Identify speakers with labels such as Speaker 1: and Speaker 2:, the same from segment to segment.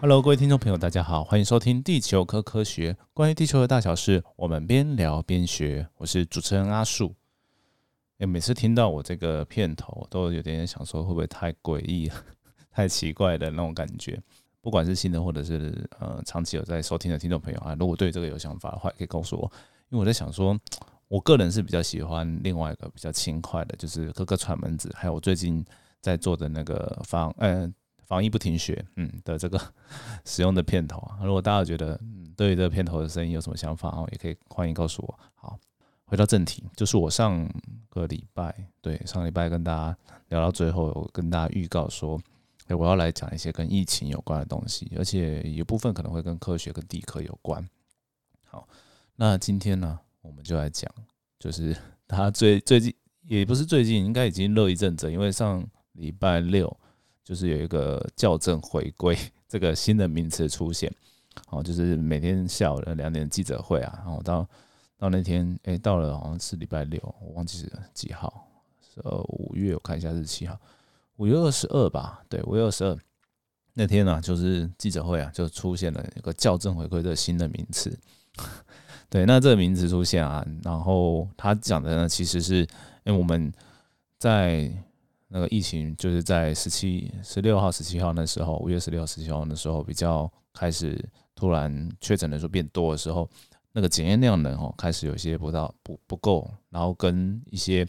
Speaker 1: Hello，各位听众朋友，大家好，欢迎收听《地球科科学》，关于地球的大小事，我们边聊边学。我是主持人阿树。哎，每次听到我这个片头，都有点想说，会不会太诡异、太奇怪的那种感觉？不管是新的，或者是呃长期有在收听的听众朋友啊，如果对这个有想法的话，可以告诉我。因为我在想说，我个人是比较喜欢另外一个比较轻快的，就是各个串门子，还有我最近在做的那个防，呃。防疫不停学，嗯的这个 使用的片头啊，如果大家觉得嗯对于这个片头的声音有什么想法哦，也可以欢迎告诉我。好，回到正题，就是我上个礼拜，对上礼拜跟大家聊到最后，我跟大家预告说，哎，我要来讲一些跟疫情有关的东西，而且有部分可能会跟科学跟地科有关。好，那今天呢，我们就来讲，就是 他最最近也不是最近，应该已经热一阵子，因为上礼拜六。就是有一个校正回归这个新的名词出现，哦，就是每天下午的两点记者会啊，然后到到那天，哎，到了好像是礼拜六，我忘记是几号，呃，五月我看一下是七号，五月二十二吧，对，五月二十二那天呢，就是记者会啊，就出现了一个校正回归的新的名词，对，那这个名词出现啊，然后他讲的呢，其实是因为我们在。那个疫情就是在十七、十六号、十七号那时候，五月十六号、十七号那时候比较开始突然确诊人数变多的时候，那个检验量呢哦开始有些不到不不够，然后跟一些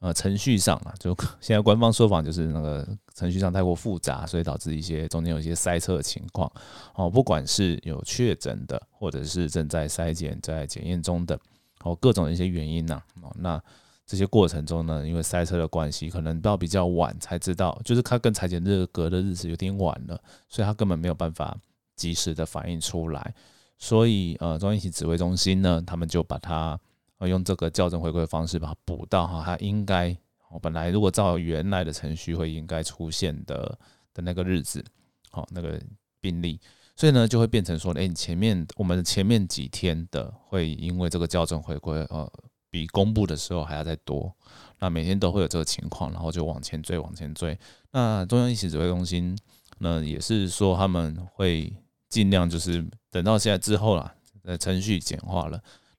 Speaker 1: 呃程序上啊，就现在官方说法就是那个程序上太过复杂，所以导致一些中间有一些塞车的情况哦，不管是有确诊的，或者是正在筛检在检验中的，哦各种的一些原因呢哦那。这些过程中呢，因为塞车的关系，可能到比较晚才知道，就是他跟裁剪日隔的日子有点晚了，所以他根本没有办法及时的反应出来。所以呃，中央疫情指挥中心呢，他们就把它用这个校正回归的方式把它补到哈，它应该本来如果照原来的程序会应该出现的的那个日子，好那个病例，所以呢就会变成说，哎，前面我们前面几天的会因为这个校正回归呃。比公布的时候还要再多，那每天都会有这个情况，然后就往前追，往前追。那中央疫情指挥中心呢，也是说他们会尽量就是等到现在之后啦，呃，程序简化了，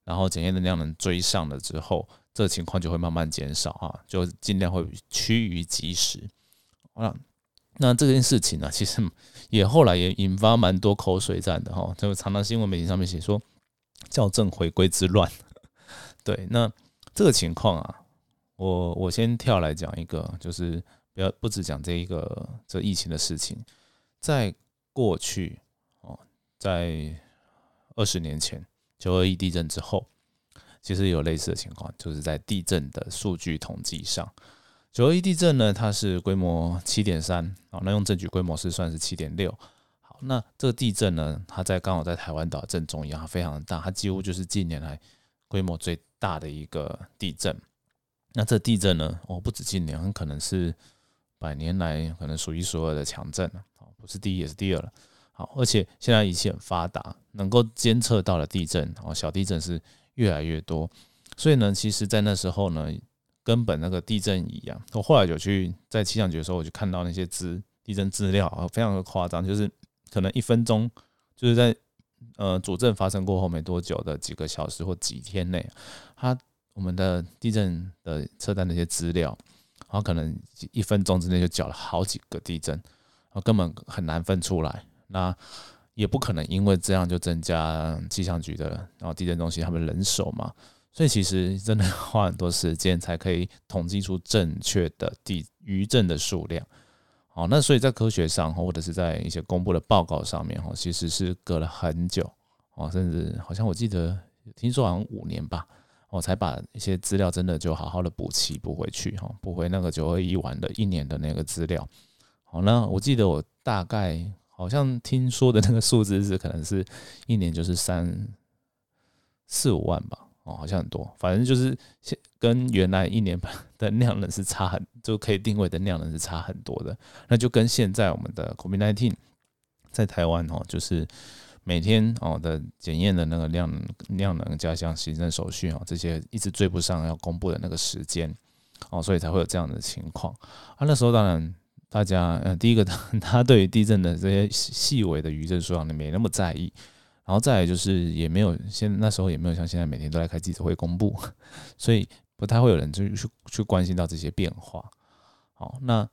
Speaker 1: 然后检验的量能追上了之后，这情况就会慢慢减少啊，就尽量会趋于及时。那那这件事情呢，其实也后来也引发蛮多口水战的哈，就常常新闻媒体上面写说校正回归之乱。对，那这个情况啊，我我先跳来讲一个，就是不要不只讲这一个这疫情的事情，在过去哦，在二十年前九二一地震之后，其实有类似的情况，就是在地震的数据统计上，九二一地震呢，它是规模七点三啊，那用证据规模是算是七点六。好，那这个地震呢，它在刚好在台湾岛正中央，非常的大，它几乎就是近年来规模最。大的一个地震，那这地震呢？哦，不止近年，很可能是百年来可能数一数二的强震了。哦，不是第一也是第二了。好，而且现在仪器很发达，能够监测到的地震，哦，小地震是越来越多。所以呢，其实，在那时候呢，根本那个地震仪啊，我后来有去在气象局的时候，我就看到那些资地震资料啊，非常的夸张，就是可能一分钟就是在。呃，主震发生过后没多久的几个小时或几天内，它我们的地震的测单那些资料，然后可能一分钟之内就缴了好几个地震，然后根本很难分出来。那也不可能因为这样就增加气象局的然后地震中心他们人手嘛。所以其实真的 花很多时间才可以统计出正确的地余震的数量。好，那所以在科学上，或者是在一些公布的报告上面，哈，其实是隔了很久，哦，甚至好像我记得听说好像五年吧，我才把一些资料真的就好好的补齐补回去，哈，补回那个九二一完的一年的那个资料。好，那我记得我大概好像听说的那个数字是，可能是一年就是三四五万吧。哦，好像很多，反正就是现跟原来一年的量能是差很，就可以定位的量能是差很多的。那就跟现在我们的 COVID nineteen 在台湾哦，就是每天哦的检验的那个量量能加上行政手续哦，这些一直追不上要公布的那个时间哦，所以才会有这样的情况。啊，那时候当然大家，呃，第一个他 他对于地震的这些细微的余震数量呢没那么在意，然后再来就是也没有现那时候也没有像现在每天都来开记者会公布，所以不太会有人去去去关心到这些变化。好，那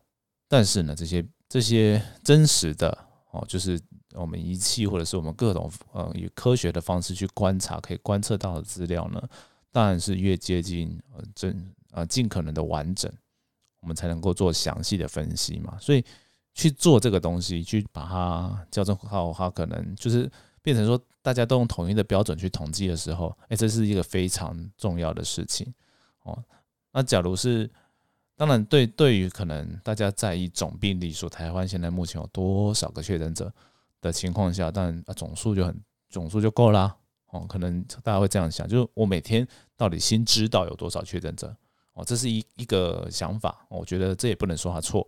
Speaker 1: 但是呢，这些这些真实的哦，就是我们仪器或者是我们各种呃以科学的方式去观察可以观测到的资料呢，当然是越接近呃真呃尽可能的完整，我们才能够做详细的分析嘛。所以去做这个东西，去把它校正好，它可能就是变成说大家都用统一的标准去统计的时候，哎，这是一个非常重要的事情哦。那假如是当然，对对于可能大家在意总病例数，台湾现在目前有多少个确诊者的情况下，但啊总数就很总数就够啦。哦，可能大家会这样想，就是我每天到底先知道有多少确诊者哦，这是一一个想法。我觉得这也不能说他错，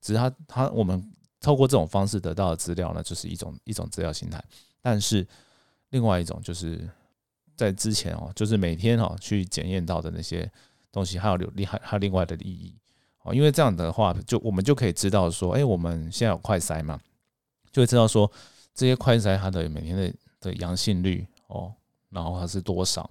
Speaker 1: 只是他他我们透过这种方式得到的资料呢，就是一种一种资料形态。但是另外一种就是在之前哦，就是每天哦去检验到的那些。东西还有有厉害，还有另外的利益哦，因为这样的话，就我们就可以知道说，哎，我们现在有快筛嘛，就会知道说这些快筛它的每天的的阳性率哦，然后它是多少，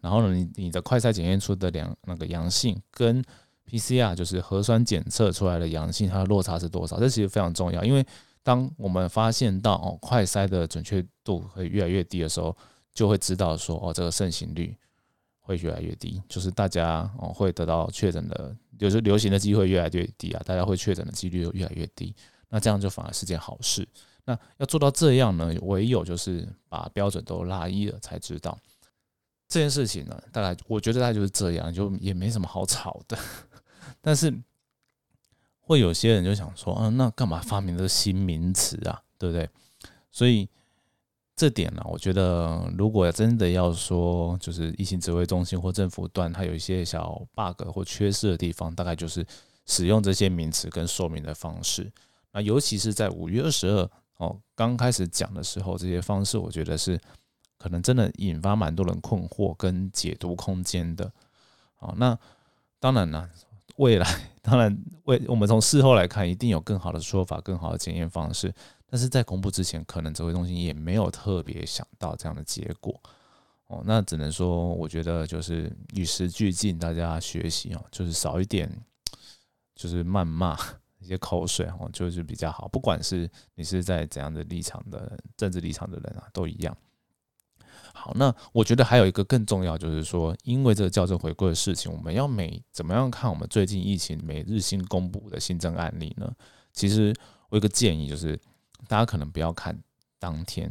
Speaker 1: 然后呢，你你的快筛检验出的两那个阳性跟 PCR 就是核酸检测出来的阳性，它的落差是多少？这其实非常重要，因为当我们发现到哦快筛的准确度会越来越低的时候，就会知道说哦这个盛行率。会越来越低，就是大家哦会得到确诊的，就是流行的机会越来越低啊，大家会确诊的几率又越来越低，那这样就反而是件好事。那要做到这样呢，唯有就是把标准都拉一了才知道这件事情呢。大概我觉得大概就是这样，就也没什么好吵的。但是会有些人就想说，啊，那干嘛发明这个新名词啊？对不对？所以。这点呢，我觉得如果真的要说，就是疫情指挥中心或政府端它有一些小 bug 或缺失的地方，大概就是使用这些名词跟说明的方式。那尤其是在五月二十二哦刚开始讲的时候，这些方式我觉得是可能真的引发蛮多人困惑跟解读空间的。好，那当然啦，未来 当然为我们从事后来看，一定有更好的说法、更好的检验方式。但是在公布之前，可能指挥中心也没有特别想到这样的结果哦。那只能说，我觉得就是与时俱进，大家学习哦，就是少一点，就是谩骂 一些口水哦，就是比较好。不管是你是在怎样的立场的政治立场的人啊，都一样。好，那我觉得还有一个更重要，就是说，因为这个校正回归的事情，我们要每怎么样看我们最近疫情每日新公布的新增案例呢？其实我有个建议就是。大家可能不要看当天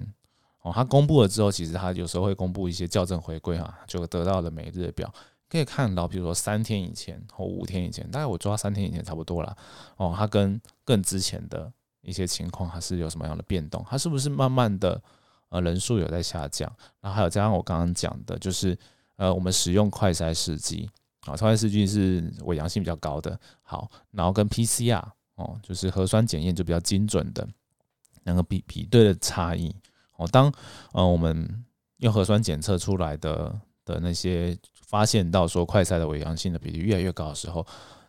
Speaker 1: 哦，它公布了之后，其实它有时候会公布一些校正回归哈，就得到了每日的表，可以看到，比如说三天以前或五天以前，大概我抓三天以前差不多了哦，它跟更之前的一些情况还是有什么样的变动？它是不是慢慢的呃人数有在下降？然后还有加上我刚刚讲的，就是呃我们使用快筛试剂啊，快筛试剂是伪阳性比较高的，好，然后跟 PCR 哦，就是核酸检验就比较精准的。两个比比对的差异哦，当呃我们用核酸检测出来的的那些发现到说快筛的伪阳性的比例越来越高的时候，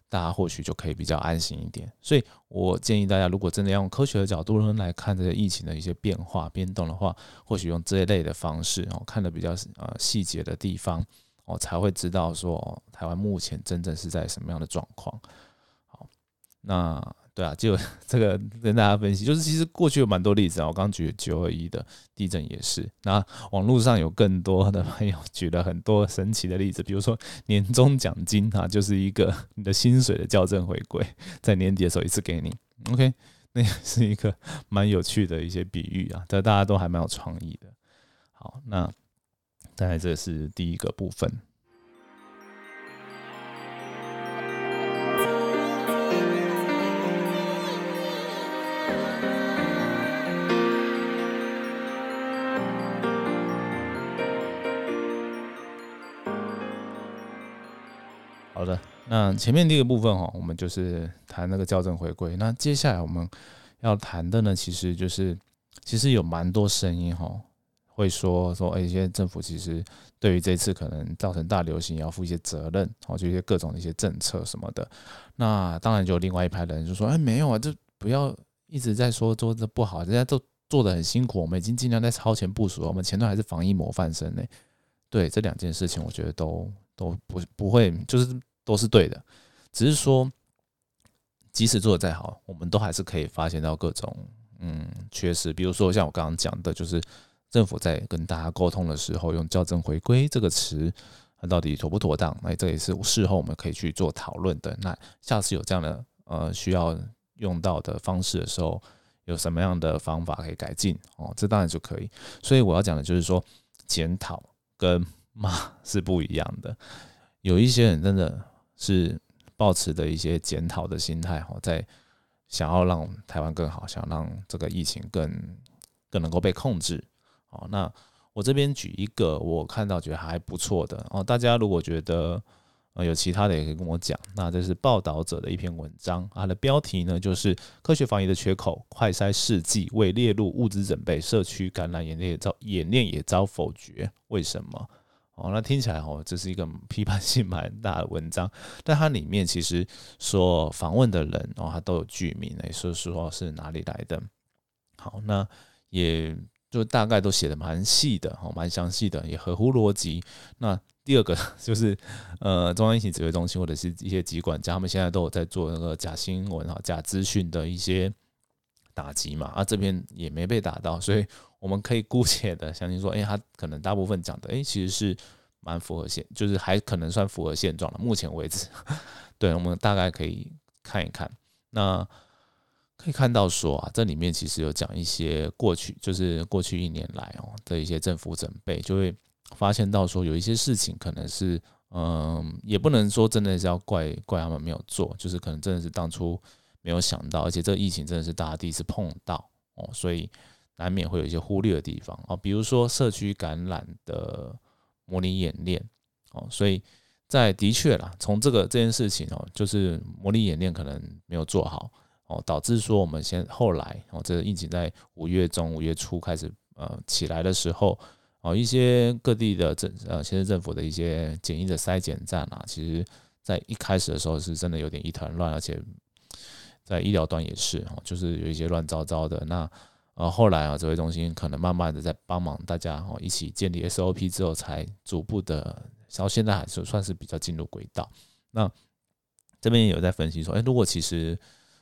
Speaker 1: 大家或许就可以比较安心一点。所以我建议大家，如果真的要用科学的角度来看这个疫情的一些变化变动的话，或许用这一类的方式哦，看的比较呃细节的地方哦，才会知道说台湾目前真正是在什么样的状况。好，那。对啊，就 这个跟大家分析，就是其实过去有蛮多例子啊。我刚举九二一的地震也是，那网络上有更多的朋友 举了很多神奇的例子，比如说年终奖金啊，就是一个 你的薪水的校正回归，在年底的时候一次给你。OK，那也是一个蛮有趣的一些比喻啊，但大家都还蛮有创意的。好，那大概这是第一个部分。好的，那前面第一个部分哈，我们就是谈那个校正回归。那接下来我们要谈的呢，其实就是其实有蛮多声音哈，会说说，哎，一些政府其实对于这次可能造成大流行，要负一些责任，哦，就一些各种的一些政策什么的。那当然就另外一派的人就说，哎，没有啊，这不要一直在说做的不好，人家都做的很辛苦，我们已经尽量在超前部署了，我们前段还是防疫模范生呢。对这两件事情，我觉得都都不不会，就是都是对的，只是说，即使做的再好，我们都还是可以发现到各种嗯缺失，比如说像我刚刚讲的，就是政府在跟大家沟通的时候，用校正回归这个词，那到底妥不妥当？那这也是事后我们可以去做讨论的。那下次有这样的呃需要用到的方式的时候，有什么样的方法可以改进？哦，这当然就可以。所以我要讲的就是说检讨。跟骂 是不一样的，有一些人真的是抱持的一些检讨的心态哈，在想要让台湾更好，想让这个疫情更更能够被控制。哦，那我这边举一个我看到觉得还不错的哦，大家如果觉得呃有其他的也可以跟我讲。那这是报道者的一篇文章，它的标题呢就是科学防疫的缺口，快筛试剂未列入物资准备，社区感染演练也遭演练也遭否决。为什么？哦，那听起来哦，这是一个 批判性蛮大的文章，但它里面其实说访问的人哦，他都有剧名诶，说说是哪里来的。好，那也就大概都写的蛮细的，哦，蛮详细的，也合乎逻辑。那第二个 就是呃，中央疫情指挥中心或者是一些机关，他们现在都有在做那个假新闻啊、假资讯的一些打击嘛，啊，这边也没被打到，所以。我们可以姑且的相信说，哎，他可能大部分讲的，哎，其实是蛮符合现，就是还可能算符合现状了。目前为止，对我们大概可以看一看，那可以看到说啊，这里面其实有讲一些过去，就是过去一年来哦的一些政府准备，就会发现到说有一些事情可能是，嗯，也不能说真的是要怪怪他们没有做，就是可能真的是当初没有想到，而且这个疫情真的是大家第一次碰到哦，所以。难免会有一些忽略的地方哦，比如说社区感染的模拟演练哦，所以在的确啦，从这个这件事情哦，就是模拟演练可能没有做好哦，导致说我们先后来哦，这个疫情在五月中、五月初开始呃起来的时候哦，一些各地的政呃县市政府的一些简易的筛检站啊，其实在一开始的时候是真的有点一团乱，而且在医疗端也是哦，就是有一些乱糟糟的那。然后后来啊，指挥中心可能慢慢的在帮忙大家哦，一起建立 SOP 之后，才逐步的，然后现在还是算是比较进入轨道。那这边也有在分析说，哎，如果其实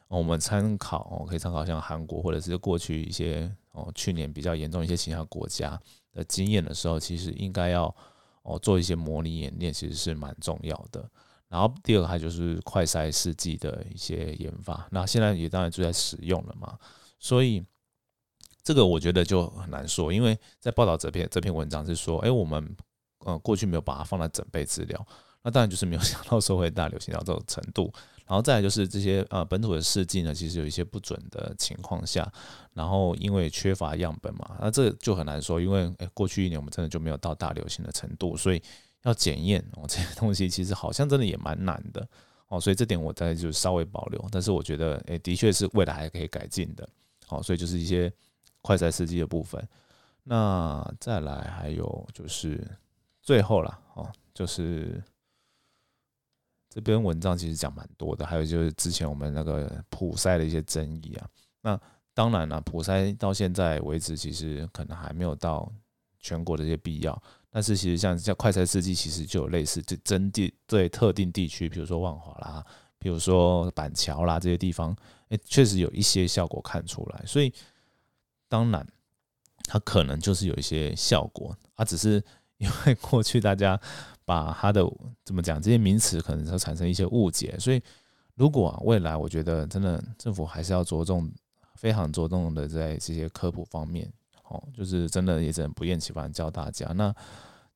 Speaker 1: 我们参考哦，可以参考像韩国或者是过去一些哦，去年比较严重一些其他国家的经验的时候，其实应该要哦做一些模拟演练，其实是蛮重要的。然后第二个还就是快筛试剂的一些研发，那现在也当然就在使用了嘛，所以。这个我觉得就很难说，因为在报道这篇这篇文章是说，哎，我们呃过去没有把它放在准备资料，那当然就是没有 想到说会大流行到这种程度。然后再来就是这些呃本土的试剂呢，其实有一些不准的情况下，然后因为缺乏样本嘛，那这就很难说，因为哎过去一年我们真的就没有到大流行的程度，所以要检验哦这些东西其实好像真的也蛮难的哦，所以这点我在就稍微保留，但是我觉得哎的确是未来还可以改进的，哦，所以就是一些。快赛司机的部分，那再来还有就是最后了哦，就是这篇文章其实讲蛮多的，还有就是之前我们那个普筛的一些争议啊。那当然了，普筛到现在为止，其实可能还没有到全国的一些必要。但是其实像像快赛司机，其实就有类似就针对对特定地区，比如说万华啦，比如说板桥啦这些地方，哎，确实有一些效果看出来，所以。当然，它可能就是有一些效果，啊，只是因为过去大家把它的怎么讲这些名词可能会产生一些误解，所以如果未来我觉得真的政府还是要着重非常着重的在这些科普方面，哦，就是真的也只能不厌其烦教大家。那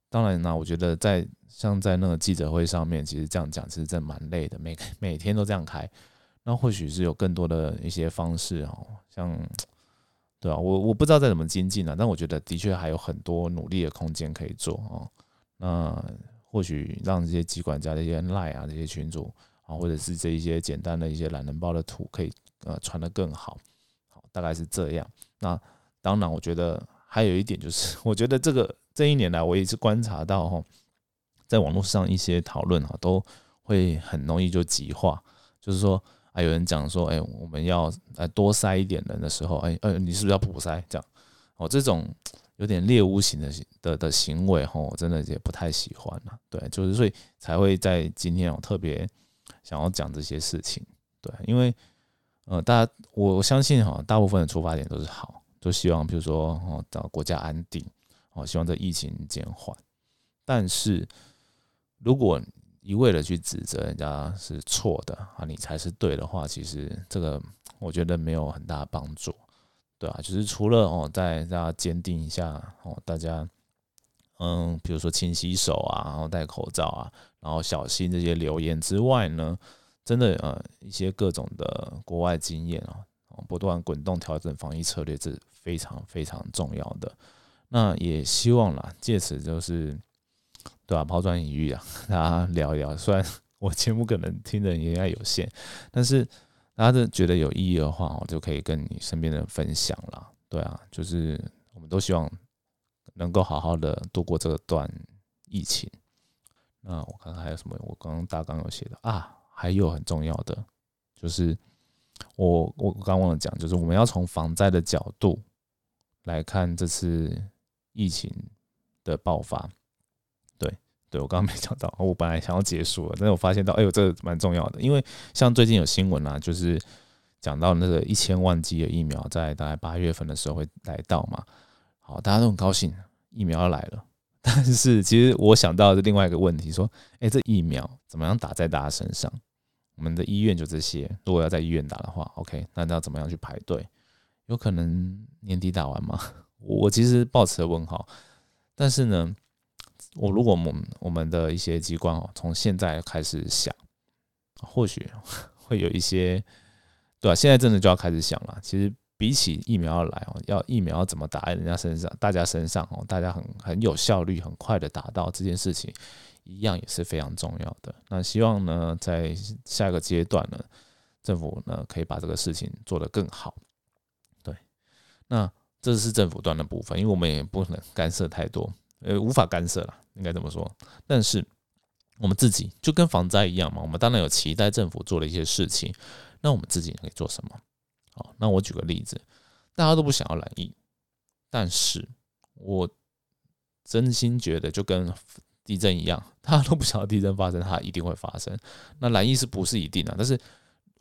Speaker 1: 当然呢，我觉得在像在那个记者会上面，其实这样讲其实真蛮累的，每每天都这样开，那或许是有更多的一些方式哦，像。对啊，我我不知道再怎么精进了，但我觉得的确还有很多努力的空间可以做哦。那或许让这些机管家、这些赖啊、这些群主啊，或者是这一些简单的一些懒人包的图，可以呃传的更好。好，大概是这样。那当然，我觉得还有一点就是，我觉得这个这一年来，我也是观察到哈，在网络上一些讨论哈，都会很容易就极化，就是说啊，有人讲说，哎，我们要来多塞一点人的时候，哎，呃，你是不是要补塞？这样哦，这种有点猎巫型的的的行为哈，我真的也不太喜欢了。对，就是所以才会在今天我特别想要讲这些事情。对，因为呃，大家我相信哈，大部分的出发点都是好。都希望，比如说哦，找国家安定，哦，希望这疫情减缓。但是，如果一味的去指责人家是错的啊，你才是对的话，其实这个我觉得没有很大帮助，对啊，就是除了哦，在大家坚定一下哦，大家嗯，比如说勤洗手啊，然后戴口罩啊，然后小心这些流言之外呢，真的呃，一些各种的国外经验啊，不断滚动调整防疫策略这。非常非常重要的，那也希望啦，借此就是对吧？抛砖引玉啊，大家聊一聊。虽然我节目可能听的人应该有限，但是大家觉得有意义的话，我就可以跟你身边的人分享了。对啊，就是我们都希望能够好好的度过这段疫情。那我看看还有什么？我刚刚大纲有写的啊，还有很重要的就是我我刚忘了讲，就是我们要从防灾的角度。来看这次疫情的爆发，对，我刚刚没讲到，我本来想要结束了，但是我发现到，哎呦，这蛮重要的，因为像最近有新闻啊，就是讲到那个一千万剂的疫苗在大概八月份的时候会来到嘛，好，大家都很高兴，疫苗要来了，但是其实我想到的另外一个问题，说，哎，这疫苗怎么样打在大家身上？我们的医院就这些，如果要在医院打的话，OK，那要怎么样去排队？有可能年底打完吗？我其实抱持了问号。但是呢，我如果我们我们的一些机关哦，从现在开始想，或许 会有一些，对吧？现在真的就要开始想了。其实比起疫苗要来哦，要疫苗要怎么打在人家身上，大家身上哦，大家很很有效率、很快的达到这件事情，一样也是非常重要的。那希望呢，在下一个阶段呢，政府呢可以把这个事情做得更好。对那这是政府端的部分，因为我们也不能干涉太多，呃，无法干涉了，应该这么说。但是我们自己就跟防灾一样嘛，我们当然有期待政府做的一些事情。那我们自己可以做什么？好，那我举个例子，大家都不想要染疫，但是我真心觉得就跟地震一样，大家都不想要地震发生，它一定会发生。那染疫是不是一定的？但是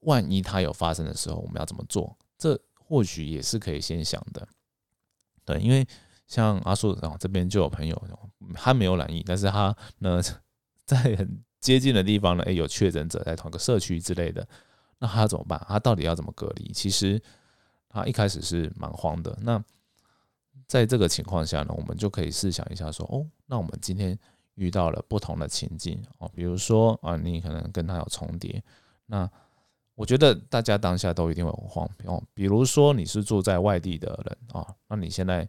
Speaker 1: 万一它有发生的时候，我们要怎么做？这或许也是可以先想的，对，因为像阿树啊这边就有朋友，他没有染疫，但是他呢在很接近的地方呢，诶，有确诊者在同一个社区之类的，那他怎么办？他到底要怎么隔离？其实他一开始是蛮慌的。那在这个情况下呢，我们就可以试想一下，说哦，那我们今天遇到了不同的情境哦，比如说啊，你可能跟他有重叠，那。我觉得大家当下都一定会很慌哦，比如说你是住在外地的人啊，那你现在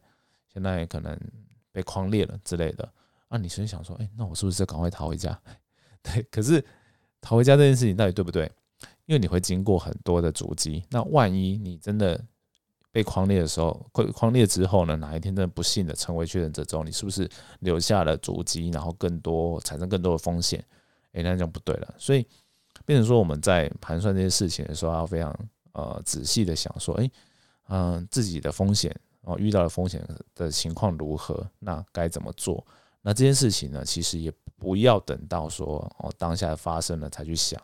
Speaker 1: 现在可能被框裂了之类的，那你是想说，哎，那我是不是赶快逃回家？对，可是逃回家这件事情到底对不对？因为你会经过很多的足迹，那万一你真的被框裂的时候，框框裂之后呢，哪一天真的不幸的成为确诊者之后，你是不是留下了足迹，然后更多产生更多的风险？哎，那就不对了，所以。变成说我们在盘算这些事情的时候，要非常呃仔细的想说，哎，嗯，自己的风险哦，遇到的风险的情况如何？那该怎么做？那这件事情呢，其实也不要等到说哦当下发生了才去想，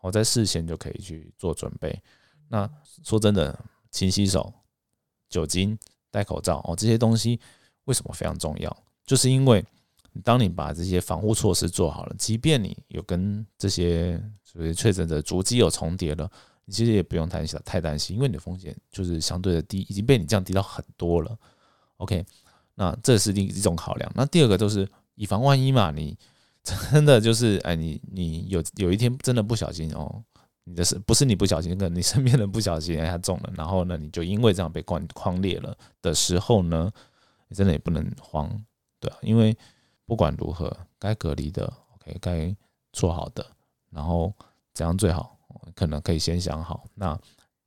Speaker 1: 我在事先就可以去做准备。那说真的，勤洗手、酒精、戴口罩哦，这些东西为什么非常重要？就是因为当你把这些防护措施做好了，即便你有跟这些所谓确诊者足迹有重叠了，你其实也不用太太担心，因为你的风险就是相对的低，已经被你降低到很多了。OK，那这是第一种考量。那第二个就是以防万一嘛，你真的就是哎，你你有有一天真的不小心哦，你的是不是你不小心，可能你身边人不小心哎他中了，然后呢你就因为这样被框框裂了的时候呢，你真的也不能慌，对啊，因为。不管如何，该隔离的，OK，该做好的，然后怎样最好，可能可以先想好。那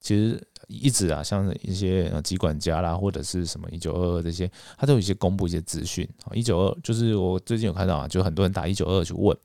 Speaker 1: 其实一直啊，像一些呃疾管家啦，或者是什么一九二二这些，他都有一些公布一些资讯啊。一九二就是我最近有看到啊，就很多人打一九二二去问，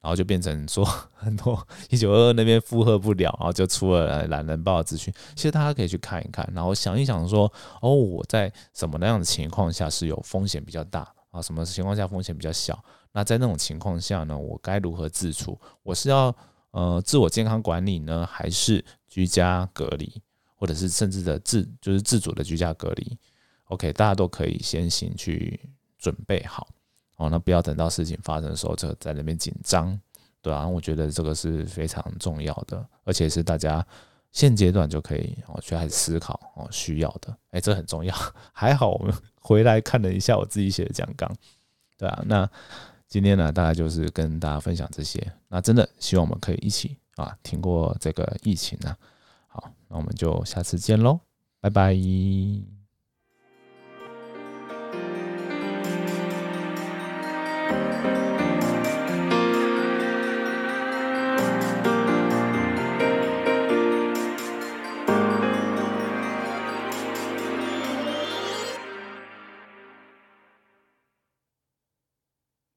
Speaker 1: 然后就变成说 很多一九二二那边负荷不了，然后就出了懒人报的资讯。其实大家可以去看一看，然后想一想说，哦，我在什么那样的情况下是有风险比较大啊？什么情况下风险比较小？那在那种情况下呢，我该如何自处？我是要呃自我健康管理呢，还是居家隔离，或者是甚至的自就是自主的居家隔离？OK，大家都可以先行去准备好哦，那不要等到事情发生的时候就在那边紧张，对啊，我觉得这个是非常重要的，而且是大家现阶段就可以哦去开始思考哦需要的，哎，这很重要。还好我们回来看了一下我自己写的讲纲，对啊，那。今天呢，大概就是跟大家分享这些。那真的希望我们可以一起啊，挺过这个疫情呢。好，那我们就下次见喽，拜拜。